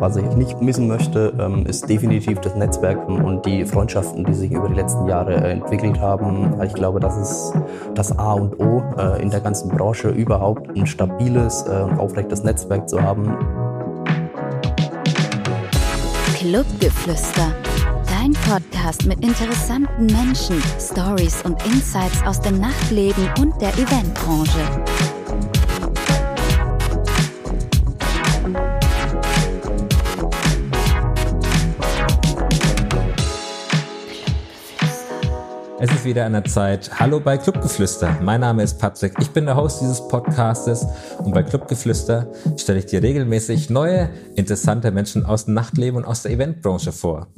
Was ich nicht missen möchte, ähm, ist definitiv das Netzwerken und die Freundschaften, die sich über die letzten Jahre äh, entwickelt haben. Ich glaube, das ist das A und O äh, in der ganzen Branche überhaupt, ein stabiles äh, und aufrechtes Netzwerk zu haben. Clubgeflüster. Dein Podcast mit interessanten Menschen, Stories und Insights aus dem Nachtleben und der Eventbranche. Es ist wieder an der Zeit. Hallo bei Clubgeflüster. Mein Name ist Patrick. Ich bin der Host dieses Podcastes und bei Clubgeflüster stelle ich dir regelmäßig neue, interessante Menschen aus dem Nachtleben und aus der Eventbranche vor.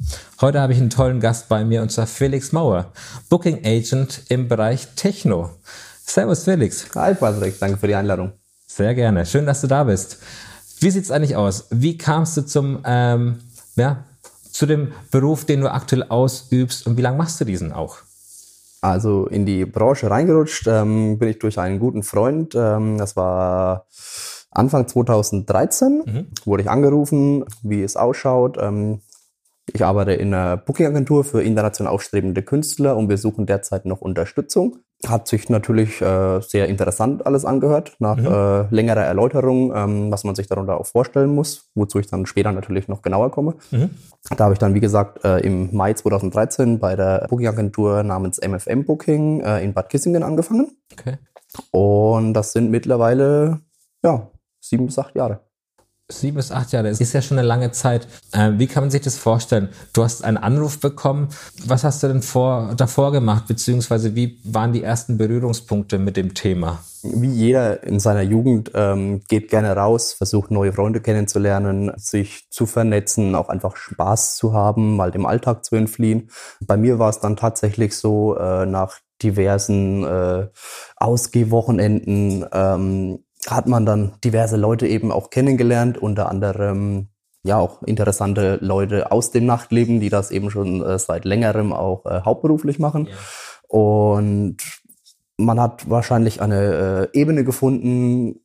Heute habe ich einen tollen Gast bei mir und zwar Felix Mauer, Booking Agent im Bereich Techno. Servus Felix. Hi Patrick, danke für die Einladung. Sehr gerne. Schön, dass du da bist. Wie sieht's eigentlich aus? Wie kamst du zum, ähm, ja, zu dem Beruf, den du aktuell ausübst und wie lange machst du diesen auch? Also in die Branche reingerutscht ähm, bin ich durch einen guten Freund. Ähm, das war Anfang 2013. Mhm. Wurde ich angerufen, wie es ausschaut. Ähm, ich arbeite in einer Booking-Agentur für international aufstrebende Künstler und wir suchen derzeit noch Unterstützung. Hat sich natürlich äh, sehr interessant alles angehört, nach mhm. äh, längerer Erläuterung, ähm, was man sich darunter auch vorstellen muss, wozu ich dann später natürlich noch genauer komme. Mhm. Da habe ich dann, wie gesagt, äh, im Mai 2013 bei der Booking-Agentur namens MFM Booking äh, in Bad Kissingen angefangen. Okay. Und das sind mittlerweile ja, sieben bis acht Jahre. Sieben bis acht Jahre, das ist ja schon eine lange Zeit. Äh, wie kann man sich das vorstellen? Du hast einen Anruf bekommen. Was hast du denn vor, davor gemacht? Beziehungsweise wie waren die ersten Berührungspunkte mit dem Thema? Wie jeder in seiner Jugend ähm, geht gerne raus, versucht neue Freunde kennenzulernen, sich zu vernetzen, auch einfach Spaß zu haben, mal dem Alltag zu entfliehen. Bei mir war es dann tatsächlich so, äh, nach diversen äh, Ausgehwochenenden ähm, hat man dann diverse Leute eben auch kennengelernt, unter anderem ja auch interessante Leute aus dem Nachtleben, die das eben schon äh, seit längerem auch äh, hauptberuflich machen. Ja. Und man hat wahrscheinlich eine äh, Ebene gefunden,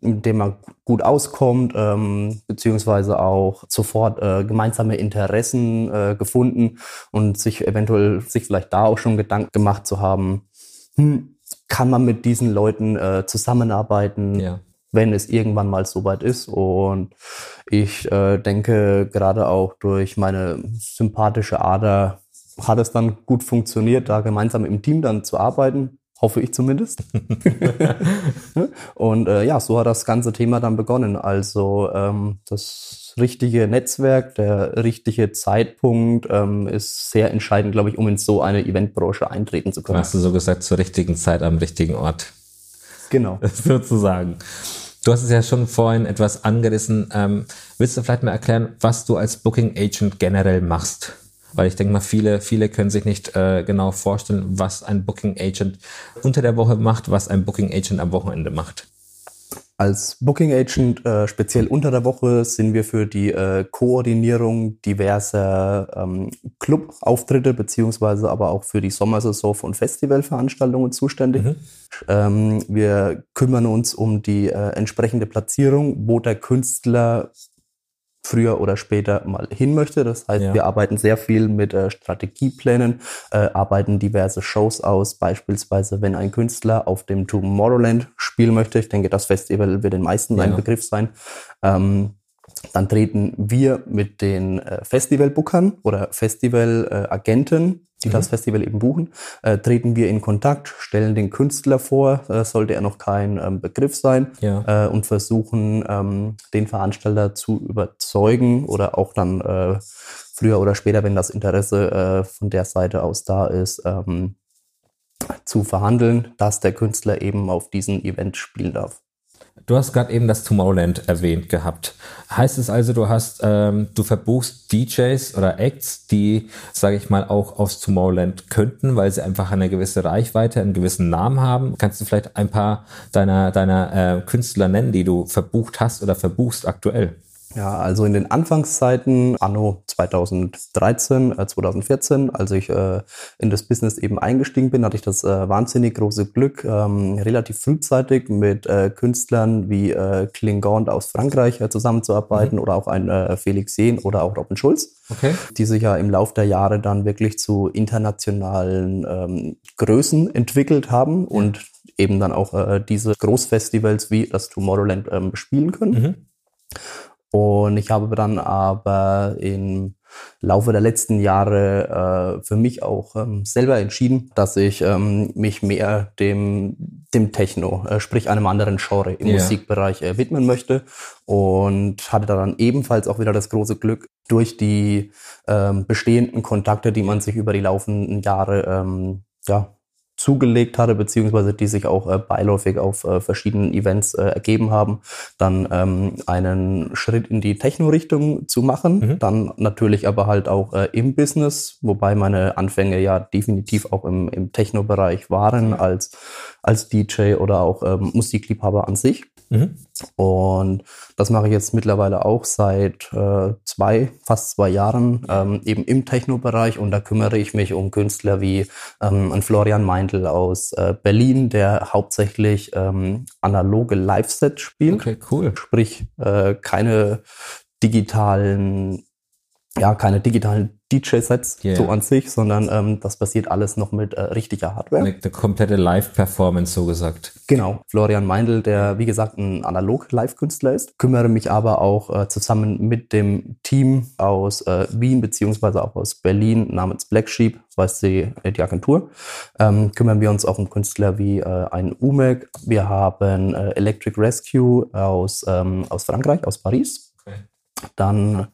mit dem man gut auskommt, ähm, beziehungsweise auch sofort äh, gemeinsame Interessen äh, gefunden und sich eventuell sich vielleicht da auch schon Gedanken gemacht zu haben, hm, kann man mit diesen Leuten äh, zusammenarbeiten, ja. wenn es irgendwann mal soweit ist. Und ich äh, denke, gerade auch durch meine sympathische Ader hat es dann gut funktioniert, da gemeinsam im Team dann zu arbeiten. Hoffe ich zumindest. und äh, ja, so hat das ganze Thema dann begonnen. Also ähm, das richtige Netzwerk, der richtige Zeitpunkt ähm, ist sehr entscheidend, glaube ich, um in so eine Eventbranche eintreten zu können. Hast du so gesagt, zur richtigen Zeit am richtigen Ort. Genau. Sozusagen. Du hast es ja schon vorhin etwas angerissen. Ähm, willst du vielleicht mal erklären, was du als Booking Agent generell machst? Weil ich denke mal, viele, viele können sich nicht äh, genau vorstellen, was ein Booking Agent unter der Woche macht, was ein Booking Agent am Wochenende macht. Als Booking Agent, äh, speziell unter der Woche, sind wir für die äh, Koordinierung diverser ähm, Clubauftritte beziehungsweise aber auch für die Sommersaison von Festivalveranstaltungen zuständig. Mhm. Ähm, wir kümmern uns um die äh, entsprechende Platzierung, wo der Künstler früher oder später mal hin möchte. Das heißt, ja. wir arbeiten sehr viel mit äh, Strategieplänen, äh, arbeiten diverse Shows aus, beispielsweise wenn ein Künstler auf dem Tomorrowland spielen möchte. Ich denke, das Festival wird den meisten ja. ein Begriff sein. Ähm, dann treten wir mit den äh, Festivalbookern oder Festivalagenten die mhm. das Festival eben buchen, äh, treten wir in Kontakt, stellen den Künstler vor, äh, sollte er noch kein ähm, Begriff sein, ja. äh, und versuchen, ähm, den Veranstalter zu überzeugen oder auch dann äh, früher oder später, wenn das Interesse äh, von der Seite aus da ist, ähm, zu verhandeln, dass der Künstler eben auf diesem Event spielen darf. Du hast gerade eben das Tomorrowland erwähnt gehabt. Heißt es also, du hast, ähm, du verbuchst DJs oder Acts, die, sage ich mal, auch aus Tomorrowland könnten, weil sie einfach eine gewisse Reichweite, einen gewissen Namen haben. Kannst du vielleicht ein paar deiner deiner äh, Künstler nennen, die du verbucht hast oder verbuchst aktuell? Ja, also in den Anfangszeiten, anno 2013, äh, 2014, als ich äh, in das Business eben eingestiegen bin, hatte ich das äh, wahnsinnig große Glück, ähm, relativ frühzeitig mit äh, Künstlern wie äh, Klingon aus Frankreich äh, zusammenzuarbeiten mhm. oder auch ein äh, Felix Sehn oder auch Robin Schulz, okay. die sich ja im Laufe der Jahre dann wirklich zu internationalen ähm, Größen entwickelt haben ja. und eben dann auch äh, diese Großfestivals wie das Tomorrowland ähm, spielen können. Mhm. Und ich habe dann aber im Laufe der letzten Jahre äh, für mich auch ähm, selber entschieden, dass ich ähm, mich mehr dem, dem Techno, äh, sprich einem anderen Genre im yeah. Musikbereich äh, widmen möchte. Und hatte dann ebenfalls auch wieder das große Glück, durch die ähm, bestehenden Kontakte, die man sich über die laufenden Jahre ähm, ja, zugelegt hatte, beziehungsweise die sich auch äh, beiläufig auf äh, verschiedenen Events äh, ergeben haben, dann ähm, einen Schritt in die Techno-Richtung zu machen, mhm. dann natürlich aber halt auch äh, im Business, wobei meine Anfänge ja definitiv auch im, im Techno-Bereich waren als, als DJ oder auch ähm, Musikliebhaber an sich. Mhm. Und das mache ich jetzt mittlerweile auch seit äh, zwei, fast zwei Jahren, ähm, eben im Techno-Bereich. Und da kümmere ich mich um Künstler wie ähm, Florian Meindl aus äh, Berlin, der hauptsächlich ähm, analoge Live-Sets spielt. Okay, cool. Sprich, äh, keine digitalen ja, keine digitalen DJ-Sets yeah. so an sich, sondern ähm, das passiert alles noch mit äh, richtiger Hardware. Eine, eine komplette Live-Performance, so gesagt. Genau. Florian Meindl, der wie gesagt ein analog-Live-Künstler ist, kümmere mich aber auch äh, zusammen mit dem Team aus äh, Wien beziehungsweise auch aus Berlin namens Black Sheep, heißt die, äh, die Agentur, ähm, kümmern wir uns auch um Künstler wie äh, ein UMEC. Wir haben äh, Electric Rescue aus, ähm, aus Frankreich, aus Paris. Okay. Dann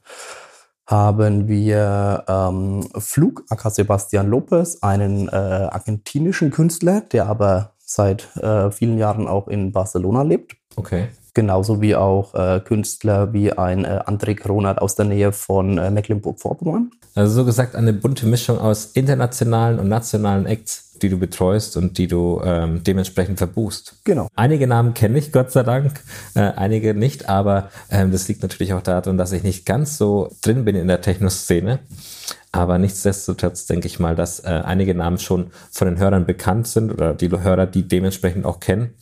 haben wir ähm, Flug, aka Sebastian Lopez, einen äh, argentinischen Künstler, der aber seit äh, vielen Jahren auch in Barcelona lebt. Okay. Genauso wie auch äh, Künstler wie ein äh, André Kronert aus der Nähe von äh, Mecklenburg-Vorpommern. Also so gesagt eine bunte Mischung aus internationalen und nationalen Acts die du betreust und die du ähm, dementsprechend verbuchst. Genau. Einige Namen kenne ich, Gott sei Dank, äh, einige nicht, aber ähm, das liegt natürlich auch daran, dass ich nicht ganz so drin bin in der Techno-Szene. Aber nichtsdestotrotz denke ich mal, dass äh, einige Namen schon von den Hörern bekannt sind oder die Hörer die dementsprechend auch kennen.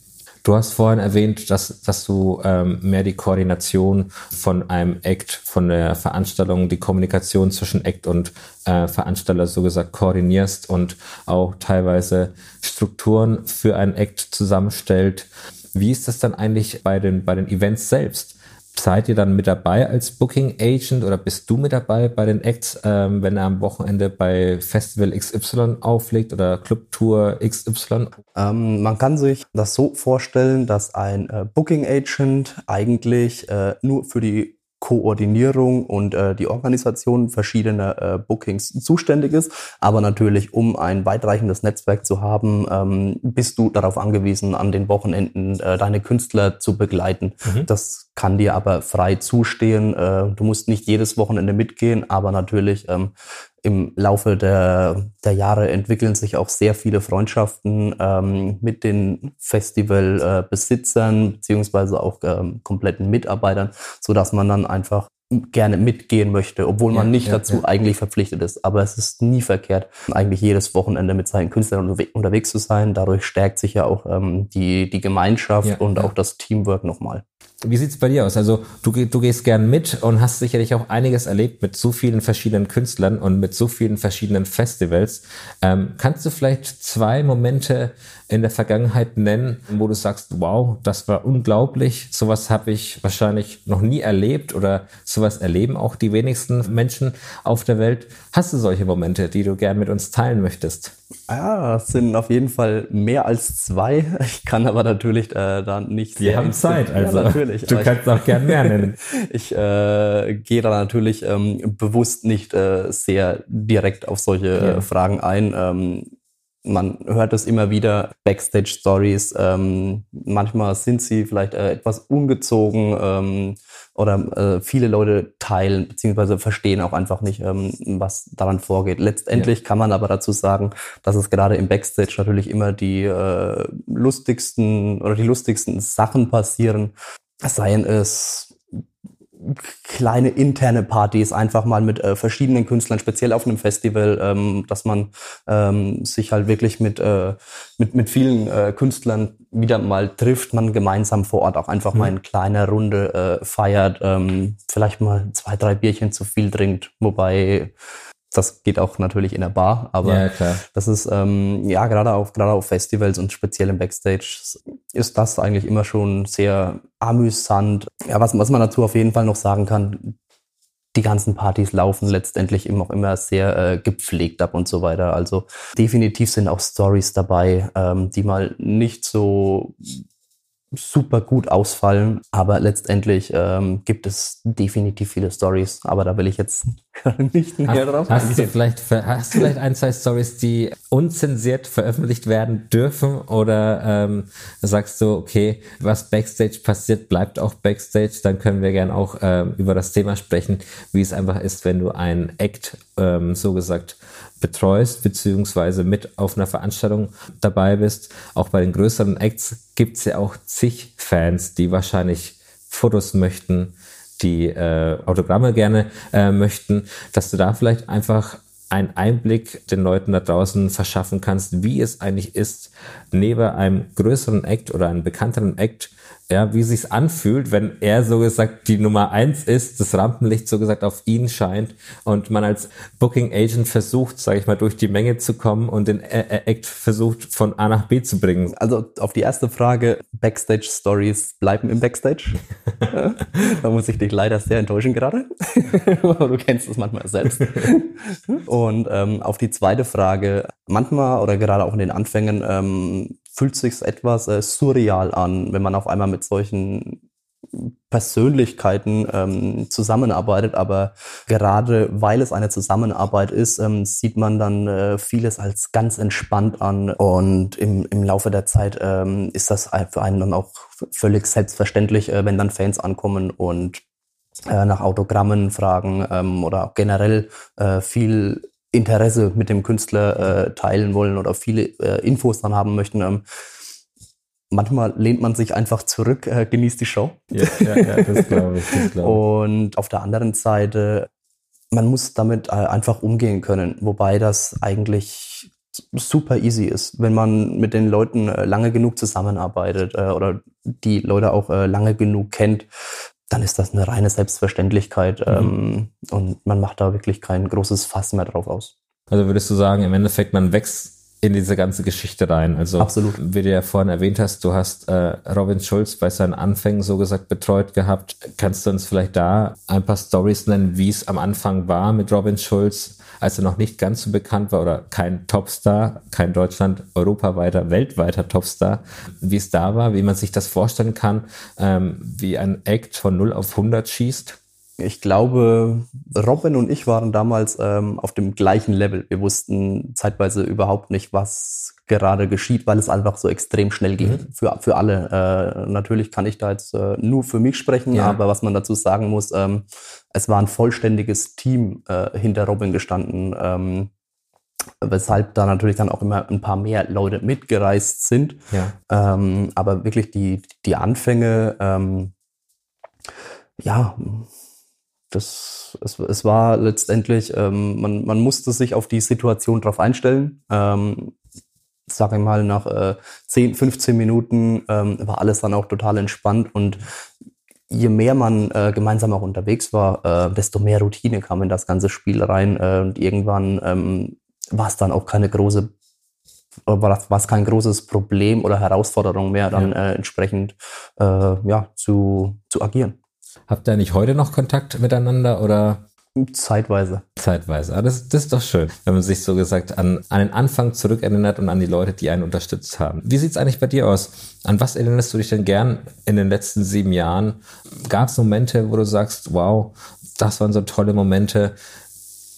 Du hast vorhin erwähnt, dass, dass du ähm, mehr die Koordination von einem Act, von der Veranstaltung, die Kommunikation zwischen Act und äh, Veranstalter so gesagt koordinierst und auch teilweise Strukturen für einen Act zusammenstellt. Wie ist das dann eigentlich bei den, bei den Events selbst? Seid ihr dann mit dabei als Booking Agent oder bist du mit dabei bei den Acts, ähm, wenn er am Wochenende bei Festival XY auflegt oder Clubtour XY? Ähm, man kann sich das so vorstellen, dass ein äh, Booking Agent eigentlich äh, nur für die Koordinierung und äh, die Organisation verschiedener äh, Bookings zuständig ist. Aber natürlich, um ein weitreichendes Netzwerk zu haben, ähm, bist du darauf angewiesen, an den Wochenenden äh, deine Künstler zu begleiten. Mhm. Das kann dir aber frei zustehen. Äh, du musst nicht jedes Wochenende mitgehen, aber natürlich ähm, im Laufe der, der Jahre entwickeln sich auch sehr viele Freundschaften ähm, mit den Festivalbesitzern äh, beziehungsweise auch ähm, kompletten Mitarbeitern, so dass man dann einfach gerne mitgehen möchte, obwohl man nicht ja, dazu ja. eigentlich verpflichtet ist. Aber es ist nie verkehrt, eigentlich jedes Wochenende mit seinen Künstlern unterwegs zu sein. Dadurch stärkt sich ja auch ähm, die, die Gemeinschaft und auch das Teamwork nochmal. Wie sieht's bei dir aus? Also du, du gehst gern mit und hast sicherlich auch einiges erlebt mit so vielen verschiedenen Künstlern und mit so vielen verschiedenen Festivals. Ähm, kannst du vielleicht zwei Momente in der Vergangenheit nennen, wo du sagst, wow, das war unglaublich, sowas habe ich wahrscheinlich noch nie erlebt oder sowas erleben auch die wenigsten Menschen auf der Welt. Hast du solche Momente, die du gern mit uns teilen möchtest? Ja, das sind auf jeden Fall mehr als zwei. Ich kann aber natürlich äh, da nicht. Wir haben Zeit, also ja, natürlich. Du kannst auch gern mehr nennen. ich äh, gehe da natürlich ähm, bewusst nicht äh, sehr direkt auf solche ja. Fragen ein. Ähm, man hört es immer wieder, Backstage-Stories. Ähm, manchmal sind sie vielleicht äh, etwas ungezogen ähm, oder äh, viele Leute teilen beziehungsweise verstehen auch einfach nicht, ähm, was daran vorgeht. Letztendlich ja. kann man aber dazu sagen, dass es gerade im Backstage natürlich immer die äh, lustigsten oder die lustigsten Sachen passieren. Seien es kleine interne Partys einfach mal mit äh, verschiedenen Künstlern, speziell auf einem Festival, ähm, dass man ähm, sich halt wirklich mit, äh, mit, mit vielen äh, Künstlern wieder mal trifft, man gemeinsam vor Ort auch einfach mhm. mal in kleiner Runde äh, feiert, ähm, vielleicht mal zwei, drei Bierchen zu viel trinkt, wobei das geht auch natürlich in der Bar, aber ja, das ist ähm, ja gerade auf gerade auf Festivals und speziell im Backstage ist das eigentlich immer schon sehr amüsant. Ja, was, was man dazu auf jeden Fall noch sagen kann, die ganzen Partys laufen letztendlich immer auch immer sehr äh, gepflegt ab und so weiter. Also definitiv sind auch Stories dabei, ähm, die mal nicht so super gut ausfallen. Aber letztendlich ähm, gibt es definitiv viele Stories. Aber da will ich jetzt nicht mehr drauf hast eingehen. Du vielleicht, hast du vielleicht ein, zwei Stories, die unzensiert veröffentlicht werden dürfen? Oder ähm, sagst du, okay, was Backstage passiert, bleibt auch Backstage. Dann können wir gern auch ähm, über das Thema sprechen, wie es einfach ist, wenn du ein Act, ähm, so gesagt, betreust, beziehungsweise mit auf einer Veranstaltung dabei bist. Auch bei den größeren Acts gibt es ja auch zig Fans, die wahrscheinlich Fotos möchten, die äh, Autogramme gerne äh, möchten, dass du da vielleicht einfach einen Einblick den Leuten da draußen verschaffen kannst, wie es eigentlich ist, neben einem größeren Act oder einem bekannteren Act ja, wie sich's anfühlt, wenn er so gesagt die Nummer eins ist, das Rampenlicht so gesagt auf ihn scheint und man als Booking Agent versucht, sage ich mal, durch die Menge zu kommen und den Act versucht von A nach B zu bringen. Also auf die erste Frage, Backstage Stories bleiben im Backstage. da muss ich dich leider sehr enttäuschen gerade. du kennst es manchmal selbst. und ähm, auf die zweite Frage, manchmal oder gerade auch in den Anfängen ähm, fühlt sich etwas äh, surreal an, wenn man auf einmal mit solchen Persönlichkeiten ähm, zusammenarbeitet, aber gerade weil es eine Zusammenarbeit ist, ähm, sieht man dann äh, vieles als ganz entspannt an. Und im, im Laufe der Zeit ähm, ist das für einen dann auch völlig selbstverständlich, äh, wenn dann Fans ankommen und äh, nach Autogrammen fragen ähm, oder auch generell äh, viel Interesse mit dem Künstler äh, teilen wollen oder viele äh, Infos dann haben möchten. Ähm, manchmal lehnt man sich einfach zurück, äh, genießt die Show. Ja, ja, ja das glaube ich, das glaub ich. Und auf der anderen Seite, man muss damit äh, einfach umgehen können, wobei das eigentlich super easy ist, wenn man mit den Leuten äh, lange genug zusammenarbeitet äh, oder die Leute auch lange genug kennt, dann ist das eine reine Selbstverständlichkeit mhm. ähm, und man macht da wirklich kein großes Fass mehr drauf aus. Also würdest du sagen, im Endeffekt, man wächst in diese ganze Geschichte rein. Also Absolut. wie du ja vorhin erwähnt hast, du hast äh, Robin Schulz bei seinen Anfängen so gesagt betreut gehabt. Kannst du uns vielleicht da ein paar Stories nennen, wie es am Anfang war mit Robin Schulz? Als er noch nicht ganz so bekannt war oder kein Topstar, kein Deutschland, europaweiter, weltweiter Topstar, wie es da war, wie man sich das vorstellen kann, ähm, wie ein Act von 0 auf 100 schießt? Ich glaube, Robin und ich waren damals ähm, auf dem gleichen Level. Wir wussten zeitweise überhaupt nicht, was gerade geschieht, weil es einfach so extrem schnell ging mhm. für, für alle. Äh, natürlich kann ich da jetzt äh, nur für mich sprechen, ja. aber was man dazu sagen muss, ähm, es war ein vollständiges Team äh, hinter Robin gestanden. Ähm, weshalb da natürlich dann auch immer ein paar mehr Leute mitgereist sind. Ja. Ähm, aber wirklich die, die Anfänge, ähm, ja, das, es, es war letztendlich, ähm, man, man musste sich auf die Situation drauf einstellen. Ähm, sage ich mal, nach äh, 10, 15 Minuten ähm, war alles dann auch total entspannt und je mehr man äh, gemeinsam auch unterwegs war, äh, desto mehr Routine kam in das ganze Spiel rein äh, und irgendwann ähm, war es dann auch keine große war es kein großes Problem oder Herausforderung mehr, dann ja. äh, entsprechend äh, ja, zu, zu agieren. Habt ihr nicht heute noch Kontakt miteinander oder? Zeitweise. Zeitweise. Ah, das, das ist doch schön, wenn man sich so gesagt an, an den Anfang zurückerinnert und an die Leute, die einen unterstützt haben. Wie sieht's eigentlich bei dir aus? An was erinnerst du dich denn gern in den letzten sieben Jahren? Gab es Momente, wo du sagst, wow, das waren so tolle Momente,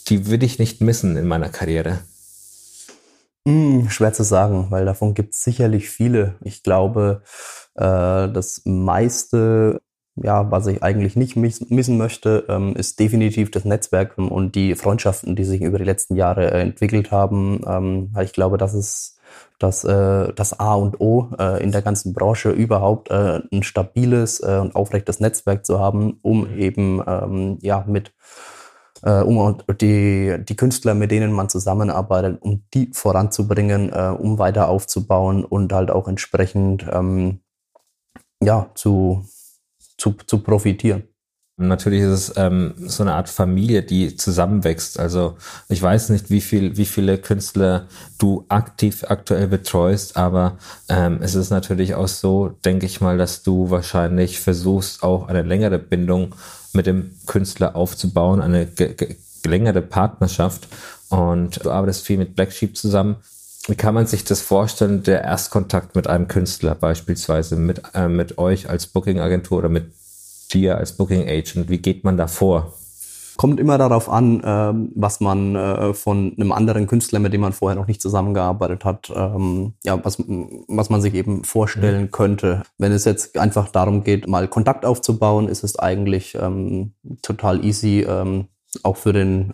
die würde ich nicht missen in meiner Karriere? Hm, schwer zu sagen, weil davon gibt es sicherlich viele. Ich glaube, äh, das meiste ja, was ich eigentlich nicht missen möchte, ähm, ist definitiv das Netzwerk und die Freundschaften, die sich über die letzten Jahre äh, entwickelt haben. Ähm, ich glaube, das ist dass äh, das A und O äh, in der ganzen Branche überhaupt äh, ein stabiles äh, und aufrechtes Netzwerk zu haben, um eben ähm, ja mit äh, um die, die Künstler, mit denen man zusammenarbeitet, um die voranzubringen, um weiter aufzubauen und halt auch entsprechend ähm, ja, zu, zu, zu profitieren. Natürlich ist es ähm, so eine Art Familie, die zusammenwächst. Also ich weiß nicht, wie viel, wie viele Künstler du aktiv aktuell betreust, aber ähm, es ist natürlich auch so, denke ich mal, dass du wahrscheinlich versuchst, auch eine längere Bindung mit dem Künstler aufzubauen, eine längere Partnerschaft. Und du arbeitest viel mit Black Sheep zusammen. Wie kann man sich das vorstellen, der Erstkontakt mit einem Künstler beispielsweise, mit, äh, mit euch als Booking-Agentur oder mit dir als Booking Agent? Wie geht man da vor? Kommt immer darauf an, ähm, was man äh, von einem anderen Künstler, mit dem man vorher noch nicht zusammengearbeitet hat, ähm, ja, was, was man sich eben vorstellen mhm. könnte. Wenn es jetzt einfach darum geht, mal Kontakt aufzubauen, ist es eigentlich ähm, total easy, ähm, auch für den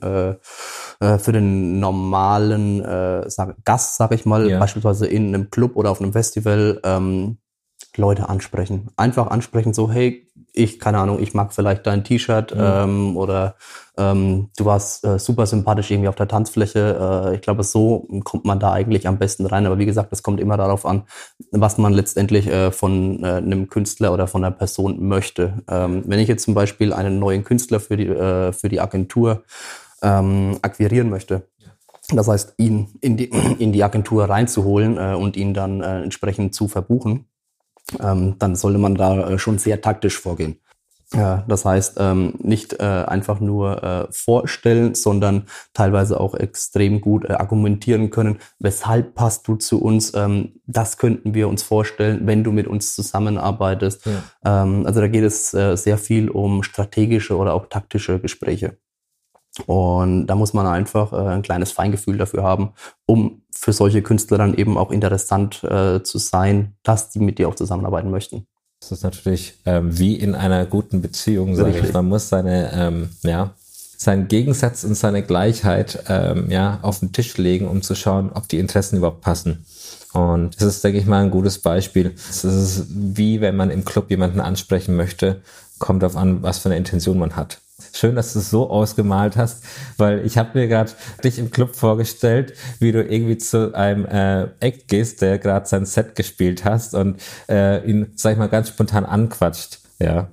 äh, für den normalen äh, sag, Gast, sag ich mal, ja. beispielsweise in einem Club oder auf einem Festival, ähm, Leute ansprechen. Einfach ansprechen, so, hey, ich, keine Ahnung, ich mag vielleicht dein T-Shirt mhm. ähm, oder ähm, du warst äh, super sympathisch irgendwie auf der Tanzfläche. Äh, ich glaube, so kommt man da eigentlich am besten rein. Aber wie gesagt, es kommt immer darauf an, was man letztendlich äh, von äh, einem Künstler oder von einer Person möchte. Ähm, wenn ich jetzt zum Beispiel einen neuen Künstler für die, äh, für die Agentur ähm, akquirieren möchte, das heißt, ihn in die, in die Agentur reinzuholen äh, und ihn dann äh, entsprechend zu verbuchen, ähm, dann sollte man da äh, schon sehr taktisch vorgehen. Das heißt, ähm, nicht äh, einfach nur äh, vorstellen, sondern teilweise auch extrem gut äh, argumentieren können, weshalb passt du zu uns, ähm, das könnten wir uns vorstellen, wenn du mit uns zusammenarbeitest. Ja. Ähm, also da geht es äh, sehr viel um strategische oder auch taktische Gespräche. Und da muss man einfach äh, ein kleines Feingefühl dafür haben, um für solche Künstler dann eben auch interessant äh, zu sein, dass die mit dir auch zusammenarbeiten möchten. Das ist natürlich ähm, wie in einer guten Beziehung, sage ich. Man muss seine, ähm, ja, seinen Gegensatz und seine Gleichheit ähm, ja, auf den Tisch legen, um zu schauen, ob die Interessen überhaupt passen. Und das ist, denke ich mal, ein gutes Beispiel. Es ist wie, wenn man im Club jemanden ansprechen möchte, kommt auf an, was für eine Intention man hat. Schön, dass du es so ausgemalt hast, weil ich habe mir gerade dich im Club vorgestellt, wie du irgendwie zu einem äh, Act gehst, der gerade sein Set gespielt hast und äh, ihn, sag ich mal, ganz spontan anquatscht. Ja.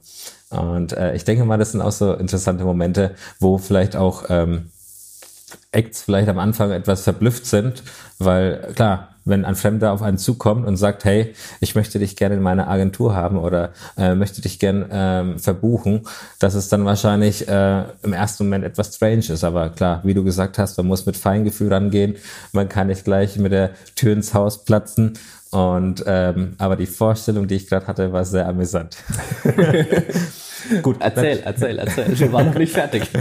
Und äh, ich denke mal, das sind auch so interessante Momente, wo vielleicht auch ähm, Acts vielleicht am Anfang etwas verblüfft sind, weil klar, wenn ein Fremder auf einen zukommt und sagt, hey, ich möchte dich gerne in meiner Agentur haben oder äh, möchte dich gerne ähm, verbuchen, dass es dann wahrscheinlich äh, im ersten Moment etwas strange ist. Aber klar, wie du gesagt hast, man muss mit Feingefühl rangehen. Man kann nicht gleich mit der Tür ins Haus platzen. Und ähm, aber die Vorstellung, die ich gerade hatte, war sehr amüsant. gut, erzähl, erzähl, erzähl. Wir waren noch nicht fertig.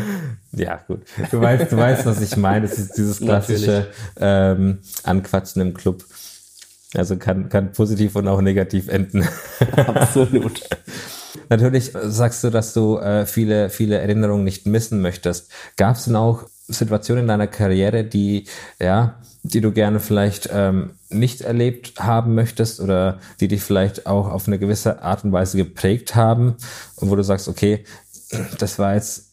Ja, gut. Du weißt, du weißt, was ich meine. Es ist dieses klassische ähm, Anquatschen im Club. Also kann, kann positiv und auch negativ enden. Absolut. Natürlich sagst du, dass du äh, viele, viele Erinnerungen nicht missen möchtest. Gab es denn auch Situationen in deiner Karriere, die, ja, die du gerne vielleicht ähm, nicht erlebt haben möchtest oder die dich vielleicht auch auf eine gewisse Art und Weise geprägt haben und wo du sagst, okay, das war jetzt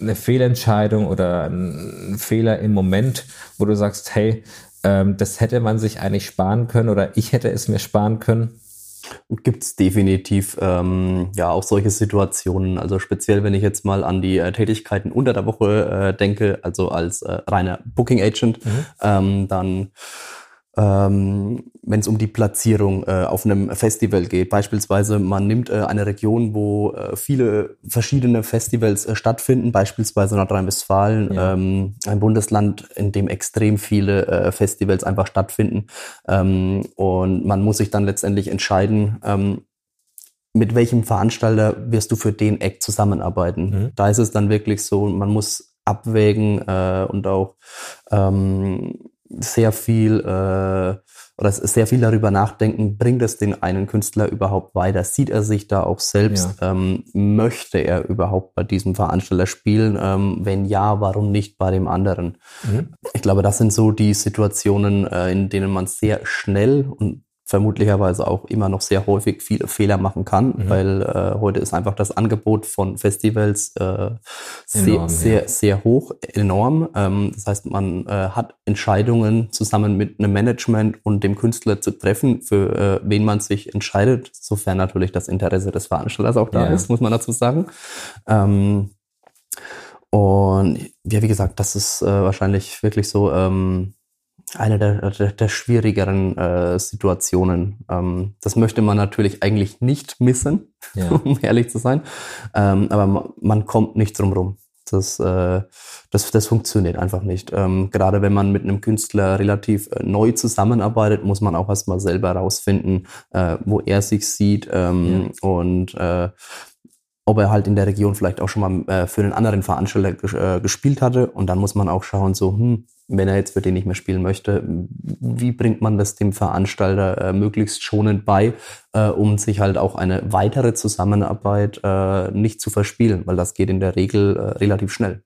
eine Fehlentscheidung oder ein Fehler im Moment, wo du sagst, hey, ähm, das hätte man sich eigentlich sparen können oder ich hätte es mir sparen können? Gibt es definitiv ähm, ja auch solche Situationen. Also speziell, wenn ich jetzt mal an die äh, Tätigkeiten unter der Woche äh, denke, also als äh, reiner Booking Agent, mhm. ähm, dann ähm, wenn es um die Platzierung äh, auf einem Festival geht. Beispielsweise, man nimmt äh, eine Region, wo äh, viele verschiedene Festivals äh, stattfinden, beispielsweise Nordrhein-Westfalen, ja. ähm, ein Bundesland, in dem extrem viele äh, Festivals einfach stattfinden. Ähm, und man muss sich dann letztendlich entscheiden, ähm, mit welchem Veranstalter wirst du für den Act zusammenarbeiten. Mhm. Da ist es dann wirklich so, man muss abwägen äh, und auch ähm, sehr viel äh, oder sehr viel darüber nachdenken, bringt es den einen Künstler überhaupt weiter? Sieht er sich da auch selbst? Ja. Ähm, möchte er überhaupt bei diesem Veranstalter spielen? Ähm, wenn ja, warum nicht bei dem anderen? Mhm. Ich glaube, das sind so die Situationen, äh, in denen man sehr schnell und vermutlicherweise auch immer noch sehr häufig viele Fehler machen kann, mhm. weil äh, heute ist einfach das Angebot von Festivals äh, sehr, enorm, sehr, ja. sehr hoch, enorm. Ähm, das heißt, man äh, hat Entscheidungen zusammen mit einem Management und dem Künstler zu treffen, für äh, wen man sich entscheidet, sofern natürlich das Interesse des Veranstalters auch da ja. ist, muss man dazu sagen. Ähm, und ja, wie gesagt, das ist äh, wahrscheinlich wirklich so ähm, eine der, der, der schwierigeren äh, Situationen. Ähm, das möchte man natürlich eigentlich nicht missen, ja. um ehrlich zu sein. Ähm, aber man, man, kommt nicht drum rum. Das, äh, das, das funktioniert einfach nicht. Ähm, gerade wenn man mit einem Künstler relativ äh, neu zusammenarbeitet, muss man auch erstmal selber herausfinden, äh, wo er sich sieht ähm, ja. und äh, ob er halt in der Region vielleicht auch schon mal äh, für einen anderen Veranstalter äh, gespielt hatte. Und dann muss man auch schauen, so, hm, wenn er jetzt für den nicht mehr spielen möchte, wie bringt man das dem Veranstalter äh, möglichst schonend bei, äh, um sich halt auch eine weitere Zusammenarbeit äh, nicht zu verspielen, weil das geht in der Regel äh, relativ schnell.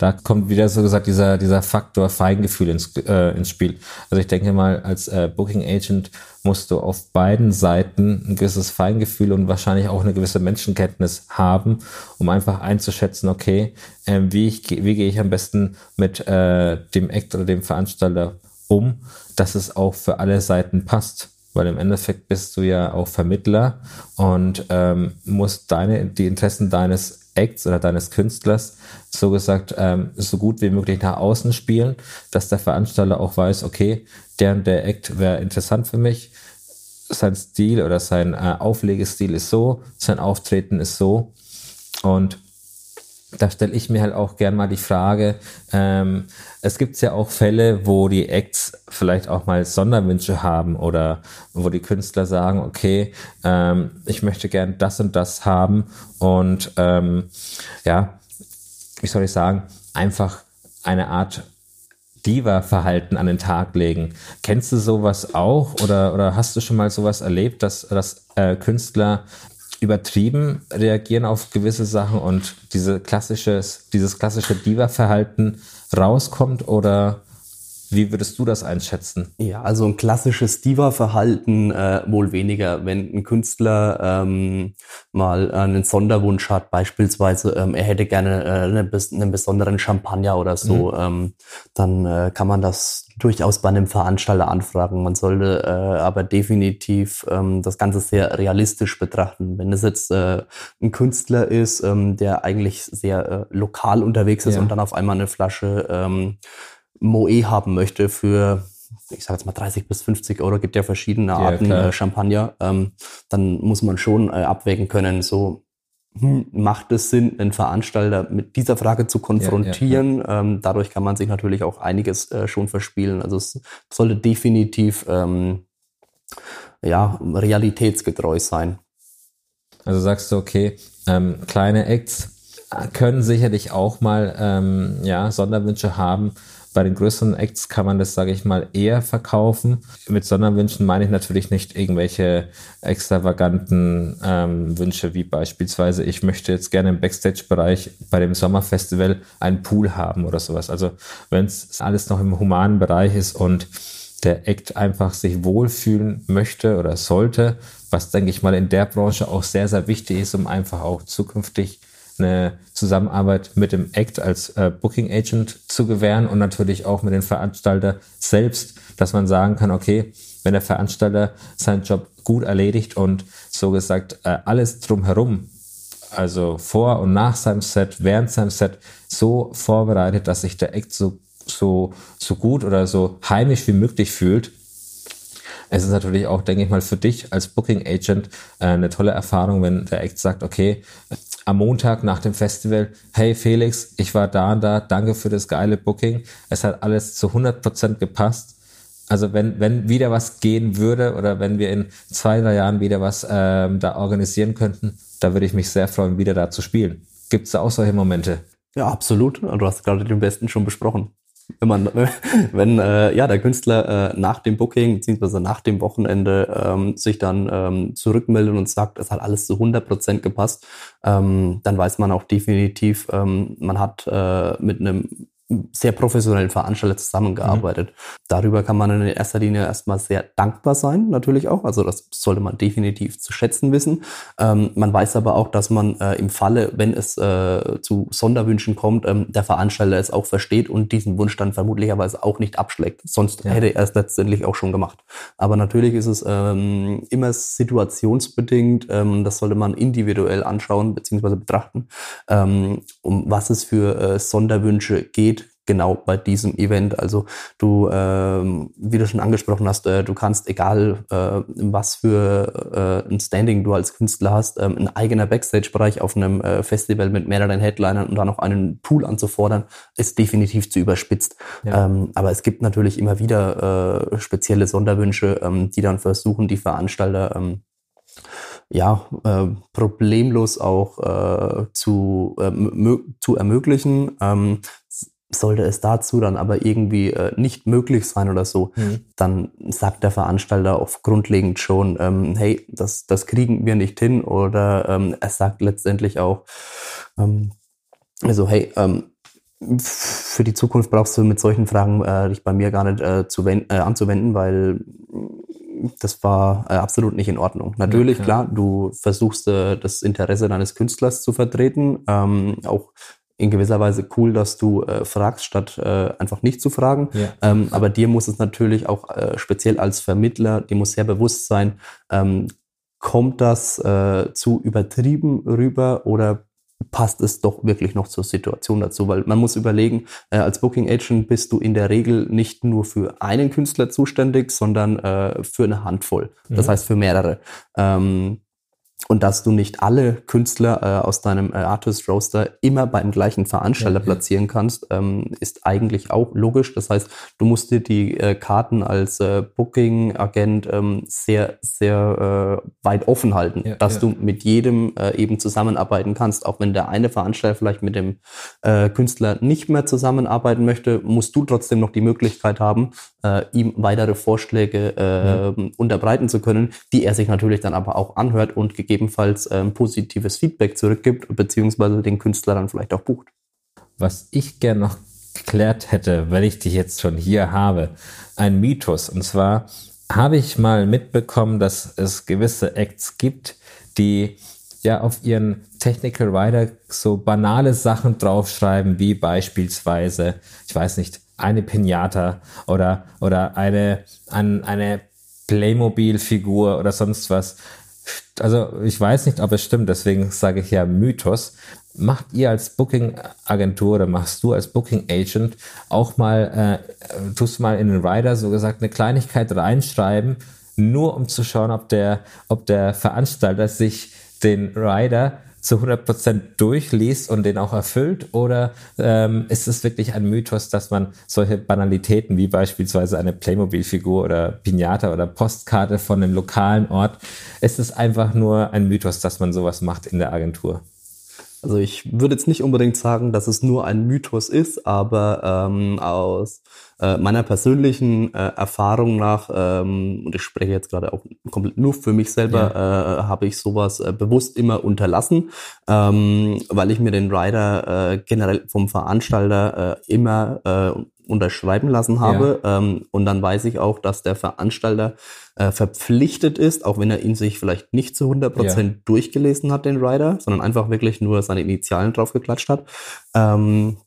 Da kommt wieder so gesagt dieser, dieser Faktor Feingefühl ins, äh, ins Spiel. Also ich denke mal, als äh, Booking Agent musst du auf beiden Seiten ein gewisses Feingefühl und wahrscheinlich auch eine gewisse Menschenkenntnis haben, um einfach einzuschätzen, okay, äh, wie, ich, wie gehe ich am besten mit äh, dem Act oder dem Veranstalter um, dass es auch für alle Seiten passt. Weil im Endeffekt bist du ja auch Vermittler und ähm, musst deine, die Interessen deines Acts oder deines Künstlers so gesagt ähm, so gut wie möglich nach außen spielen, dass der Veranstalter auch weiß, okay, der und der Act wäre interessant für mich. Sein Stil oder sein äh, Auflegestil ist so, sein Auftreten ist so. Und da stelle ich mir halt auch gern mal die Frage, ähm, es gibt ja auch Fälle, wo die Acts vielleicht auch mal Sonderwünsche haben oder wo die Künstler sagen, okay, ähm, ich möchte gern das und das haben und ähm, ja, wie soll ich sagen, einfach eine Art Diva-Verhalten an den Tag legen. Kennst du sowas auch oder, oder hast du schon mal sowas erlebt, dass, dass äh, Künstler übertrieben reagieren auf gewisse Sachen und diese klassisches, dieses klassische Diva-Verhalten rauskommt oder wie würdest du das einschätzen? Ja, also ein klassisches Diva-Verhalten äh, wohl weniger. Wenn ein Künstler ähm, mal einen Sonderwunsch hat, beispielsweise ähm, er hätte gerne äh, eine, einen besonderen Champagner oder so, mhm. ähm, dann äh, kann man das durchaus bei einem Veranstalter anfragen. Man sollte äh, aber definitiv ähm, das Ganze sehr realistisch betrachten. Wenn es jetzt äh, ein Künstler ist, ähm, der eigentlich sehr äh, lokal unterwegs ist ja. und dann auf einmal eine Flasche ähm, Moe haben möchte für, ich sage jetzt mal 30 bis 50 Euro, gibt ja verschiedene Arten ja, äh, Champagner, ähm, dann muss man schon äh, abwägen können, so hm, macht es Sinn, einen Veranstalter mit dieser Frage zu konfrontieren. Ja, ja, ähm, dadurch kann man sich natürlich auch einiges äh, schon verspielen. Also es sollte definitiv ähm, ja, realitätsgetreu sein. Also sagst du, okay, ähm, kleine Acts können sicherlich auch mal ähm, ja, Sonderwünsche haben, bei den größeren Acts kann man das, sage ich mal, eher verkaufen. Mit Sonderwünschen meine ich natürlich nicht irgendwelche extravaganten ähm, Wünsche, wie beispielsweise, ich möchte jetzt gerne im Backstage-Bereich bei dem Sommerfestival einen Pool haben oder sowas. Also wenn es alles noch im humanen Bereich ist und der Act einfach sich wohlfühlen möchte oder sollte, was denke ich mal in der Branche auch sehr, sehr wichtig ist, um einfach auch zukünftig eine Zusammenarbeit mit dem Act als äh, Booking Agent zu gewähren und natürlich auch mit dem Veranstalter selbst, dass man sagen kann, okay, wenn der Veranstalter seinen Job gut erledigt und so gesagt äh, alles drumherum, also vor und nach seinem Set, während seinem Set so vorbereitet, dass sich der Act so, so, so gut oder so heimisch wie möglich fühlt, es ist natürlich auch, denke ich mal, für dich als Booking Agent äh, eine tolle Erfahrung, wenn der Act sagt, okay, am Montag nach dem Festival, hey Felix, ich war da und da, danke für das geile Booking. Es hat alles zu 100 Prozent gepasst. Also wenn, wenn wieder was gehen würde oder wenn wir in zwei, drei Jahren wieder was ähm, da organisieren könnten, da würde ich mich sehr freuen, wieder da zu spielen. Gibt es da auch solche Momente? Ja, absolut. Du hast gerade den besten schon besprochen. Wenn man, wenn äh, ja der Künstler äh, nach dem Booking beziehungsweise nach dem Wochenende ähm, sich dann ähm, zurückmeldet und sagt, es hat alles zu 100 Prozent gepasst, ähm, dann weiß man auch definitiv, ähm, man hat äh, mit einem sehr professionellen Veranstalter zusammengearbeitet. Mhm. Darüber kann man in erster Linie erstmal sehr dankbar sein, natürlich auch. Also das sollte man definitiv zu schätzen wissen. Ähm, man weiß aber auch, dass man äh, im Falle, wenn es äh, zu Sonderwünschen kommt, ähm, der Veranstalter es auch versteht und diesen Wunsch dann vermutlicherweise auch nicht abschlägt. Sonst ja. hätte er es letztendlich auch schon gemacht. Aber natürlich ist es ähm, immer situationsbedingt. Ähm, das sollte man individuell anschauen bzw. betrachten, ähm, um was es für äh, Sonderwünsche geht genau bei diesem Event. Also du, ähm, wie du schon angesprochen hast, äh, du kannst, egal äh, was für äh, ein Standing du als Künstler hast, ähm, ein eigener Backstage-Bereich auf einem äh, Festival mit mehreren Headlinern und dann noch einen Pool anzufordern, ist definitiv zu überspitzt. Ja. Ähm, aber es gibt natürlich immer wieder äh, spezielle Sonderwünsche, ähm, die dann versuchen, die Veranstalter ähm, ja, äh, problemlos auch äh, zu, äh, zu ermöglichen. Ähm, sollte es dazu dann aber irgendwie äh, nicht möglich sein oder so, mhm. dann sagt der Veranstalter auf grundlegend schon, ähm, hey, das, das kriegen wir nicht hin. Oder ähm, er sagt letztendlich auch, ähm, also hey, ähm, für die Zukunft brauchst du mit solchen Fragen äh, dich bei mir gar nicht äh, zu äh, anzuwenden, weil das war äh, absolut nicht in Ordnung. Natürlich, ja, klar, du versuchst äh, das Interesse deines Künstlers zu vertreten, ähm, auch in gewisser Weise cool, dass du äh, fragst, statt äh, einfach nicht zu fragen. Ja. Ähm, aber dir muss es natürlich auch äh, speziell als Vermittler, dir muss sehr bewusst sein, ähm, kommt das äh, zu übertrieben rüber oder passt es doch wirklich noch zur Situation dazu, weil man muss überlegen, äh, als Booking Agent bist du in der Regel nicht nur für einen Künstler zuständig, sondern äh, für eine Handvoll. Das mhm. heißt für mehrere. Ähm, und dass du nicht alle Künstler äh, aus deinem äh, Artist Roaster immer beim gleichen Veranstalter ja, platzieren kannst, ähm, ist eigentlich auch logisch. Das heißt, du musst dir die äh, Karten als äh, Booking-Agent ähm, sehr, sehr äh, weit offen halten, ja, dass ja. du mit jedem äh, eben zusammenarbeiten kannst. Auch wenn der eine Veranstalter vielleicht mit dem äh, Künstler nicht mehr zusammenarbeiten möchte, musst du trotzdem noch die Möglichkeit haben, äh, ihm weitere Vorschläge äh, unterbreiten zu können, die er sich natürlich dann aber auch anhört und gegebenenfalls äh, positives Feedback zurückgibt, beziehungsweise den Künstler dann vielleicht auch bucht. Was ich gerne noch geklärt hätte, wenn ich dich jetzt schon hier habe, ein Mythos. Und zwar habe ich mal mitbekommen, dass es gewisse Acts gibt, die ja auf ihren Technical Rider so banale Sachen draufschreiben, wie beispielsweise, ich weiß nicht, eine Pinata oder, oder eine, an, eine Playmobil-Figur oder sonst was. Also ich weiß nicht, ob es stimmt, deswegen sage ich ja Mythos. Macht ihr als Booking-Agentur oder machst du als Booking-Agent auch mal, äh, tust du mal in den Rider so gesagt eine Kleinigkeit reinschreiben, nur um zu schauen, ob der, ob der Veranstalter sich den Rider zu 100% durchliest und den auch erfüllt? Oder ähm, ist es wirklich ein Mythos, dass man solche Banalitäten wie beispielsweise eine Playmobil-Figur oder Pinata oder Postkarte von einem lokalen Ort, ist es einfach nur ein Mythos, dass man sowas macht in der Agentur? Also ich würde jetzt nicht unbedingt sagen, dass es nur ein Mythos ist, aber ähm, aus äh, meiner persönlichen äh, Erfahrung nach, ähm, und ich spreche jetzt gerade auch komplett nur für mich selber, ja. äh, habe ich sowas äh, bewusst immer unterlassen, ähm, weil ich mir den Rider äh, generell vom Veranstalter äh, immer äh, unterschreiben lassen habe. Ja. Ähm, und dann weiß ich auch, dass der Veranstalter äh, verpflichtet ist, auch wenn er ihn sich vielleicht nicht zu 100 Prozent ja. durchgelesen hat, den Rider, sondern einfach wirklich nur seine Initialen drauf geklatscht hat. Ähm,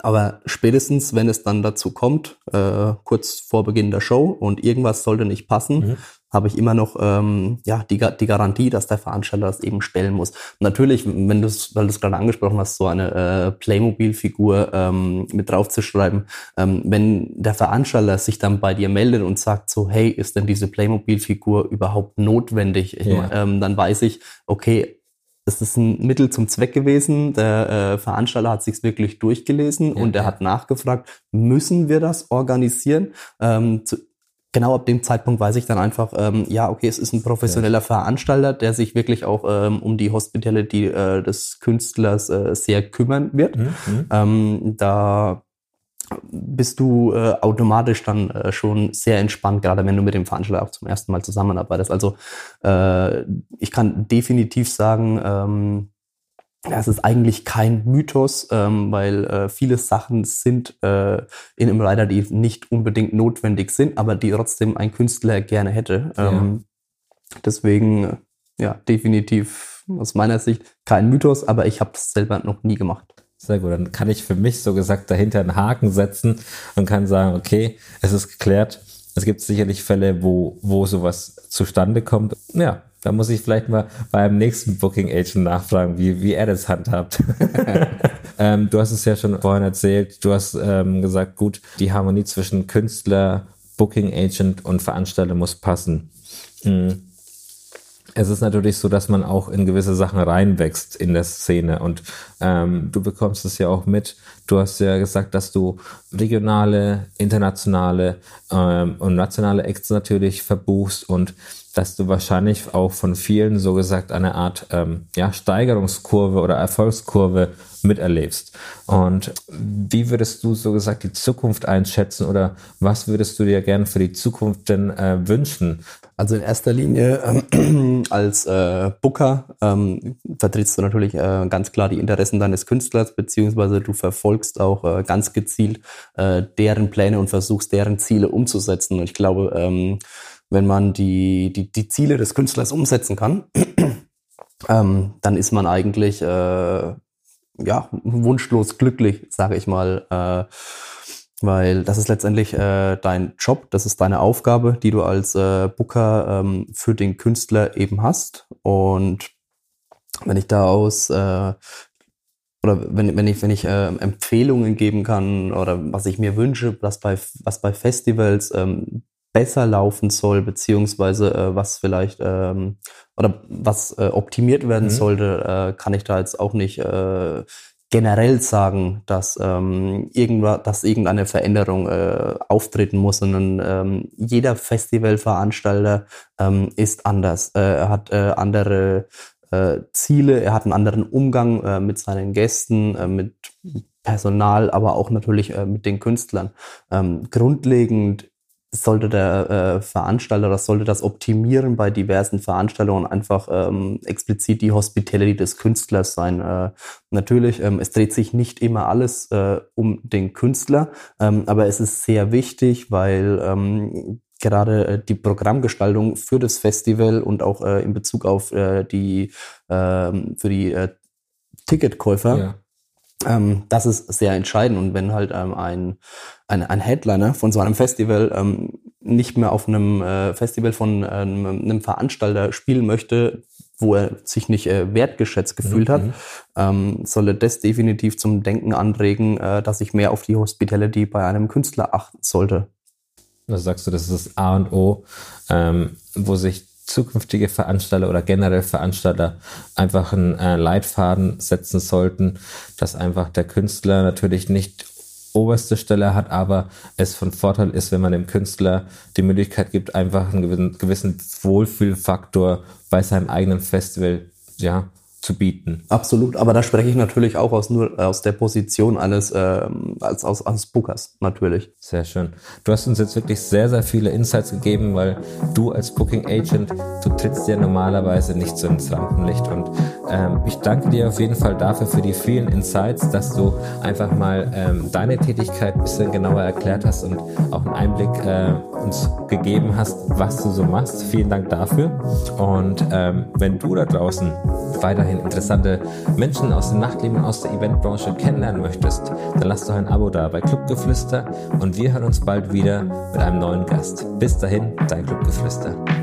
aber spätestens, wenn es dann dazu kommt, äh, kurz vor Beginn der Show und irgendwas sollte nicht passen, mhm habe ich immer noch ähm, ja die, die Garantie, dass der Veranstalter das eben stellen muss. natürlich, wenn du es, weil du es gerade angesprochen hast, so eine äh, Playmobil-Figur ähm, mit draufzuschreiben, ähm, wenn der Veranstalter sich dann bei dir meldet und sagt so, hey, ist denn diese Playmobil-Figur überhaupt notwendig? Ja. ähm, dann weiß ich, okay, es ist ein Mittel zum Zweck gewesen. Der äh, Veranstalter hat sich wirklich durchgelesen ja, und er hat nachgefragt, müssen wir das organisieren? Ähm, zu, genau ab dem Zeitpunkt weiß ich dann einfach, ähm, ja, okay, es ist ein professioneller. Veranstalter, der sich wirklich auch ähm, um die Hospitality äh, des Künstlers äh, sehr kümmern wird. Mhm. mhm. Ähm, da bist du äh, automatisch dann äh, schon sehr entspannt, gerade wenn du mit dem Veranstalter auch zum ersten Mal zusammenarbeitest. Also äh, ich kann definitiv sagen, ähm, das ist eigentlich kein Mythos, ähm, weil äh, viele Sachen sind äh, in einem Rider, die nicht unbedingt notwendig sind, aber die trotzdem ein Künstler gerne hätte. Ähm, ja. Deswegen, ja, definitiv aus meiner Sicht kein Mythos, aber ich habe es selber noch nie gemacht. Sehr gut, dann kann ich für mich so gesagt dahinter einen Haken setzen und kann sagen, okay, es ist geklärt. Es gibt sicherlich Fälle, wo, wo sowas zustande kommt. Ja, da muss ich vielleicht mal beim nächsten Booking Agent nachfragen, wie, wie er das handhabt. ähm, du hast es ja schon vorhin erzählt. Du hast ähm, gesagt, gut, die Harmonie zwischen Künstler, Booking Agent und Veranstalter muss passen. Mhm es ist natürlich so, dass man auch in gewisse Sachen reinwächst in der Szene und ähm, du bekommst es ja auch mit. Du hast ja gesagt, dass du regionale, internationale ähm, und nationale Acts natürlich verbuchst und dass du wahrscheinlich auch von vielen so gesagt eine Art ähm, ja, Steigerungskurve oder Erfolgskurve miterlebst. Und wie würdest du so gesagt die Zukunft einschätzen oder was würdest du dir gerne für die Zukunft denn äh, wünschen? Also in erster Linie äh, als äh, Booker ähm, vertrittst du natürlich äh, ganz klar die Interessen deines Künstlers, beziehungsweise du verfolgst auch äh, ganz gezielt äh, deren Pläne und versuchst deren Ziele umzusetzen. Und ich glaube, ähm, wenn man die, die, die Ziele des Künstlers umsetzen kann, ähm, dann ist man eigentlich äh, ja wunschlos glücklich, sage ich mal. Weil das ist letztendlich äh, dein Job, das ist deine Aufgabe, die du als äh, Booker ähm, für den Künstler eben hast. Und wenn ich da aus äh, oder wenn, wenn ich, wenn ich äh, Empfehlungen geben kann oder was ich mir wünsche, was bei, was bei Festivals ähm, besser laufen soll, beziehungsweise äh, was vielleicht ähm, oder was äh, optimiert werden mhm. sollte, äh, kann ich da jetzt auch nicht äh, generell sagen, dass ähm, irgendwas, dass irgendeine Veränderung äh, auftreten muss, sondern ähm, jeder Festivalveranstalter ähm, ist anders. Äh, er hat äh, andere äh, Ziele, er hat einen anderen Umgang äh, mit seinen Gästen, äh, mit Personal, aber auch natürlich äh, mit den Künstlern. Ähm, grundlegend sollte der äh, Veranstalter, das sollte das optimieren bei diversen Veranstaltungen einfach ähm, explizit die Hospitality des Künstlers sein. Äh, natürlich, ähm, es dreht sich nicht immer alles äh, um den Künstler, ähm, aber es ist sehr wichtig, weil ähm, gerade äh, die Programmgestaltung für das Festival und auch äh, in Bezug auf äh, die äh, für die äh, Ticketkäufer ja ähm, das ist sehr entscheidend. Und wenn halt ähm, ein, ein, ein Headliner von so einem Festival ähm, nicht mehr auf einem äh, Festival von ähm, einem Veranstalter spielen möchte, wo er sich nicht äh, wertgeschätzt gefühlt mhm. hat, ähm, solle das definitiv zum Denken anregen, äh, dass ich mehr auf die Hospitality bei einem Künstler achten sollte. Also sagst du, das ist das A und O, ähm, wo sich zukünftige Veranstalter oder generell Veranstalter einfach einen äh, Leitfaden setzen sollten, dass einfach der Künstler natürlich nicht oberste Stelle hat, aber es von Vorteil ist, wenn man dem Künstler die Möglichkeit gibt, einfach einen gewissen, gewissen Wohlfühlfaktor bei seinem eigenen Festival ja, zu bieten. Absolut, aber da spreche ich natürlich auch aus nur aus der Position eines ähm, als aus, als Bookers natürlich. Sehr schön. Du hast uns jetzt wirklich sehr sehr viele Insights gegeben, weil du als Booking Agent du trittst ja normalerweise nicht so ins Rampenlicht und ähm, ich danke dir auf jeden Fall dafür für die vielen Insights, dass du einfach mal ähm, deine Tätigkeit ein bisschen genauer erklärt hast und auch einen Einblick äh, uns gegeben hast, was du so machst. Vielen Dank dafür und ähm, wenn du da draußen weiterhin interessante Menschen aus dem Nachtleben aus der Eventbranche kennenlernen möchtest, dann lass doch ein Abo da bei Clubgeflüster und wir hören uns bald wieder mit einem neuen Gast. Bis dahin, dein Clubgeflüster.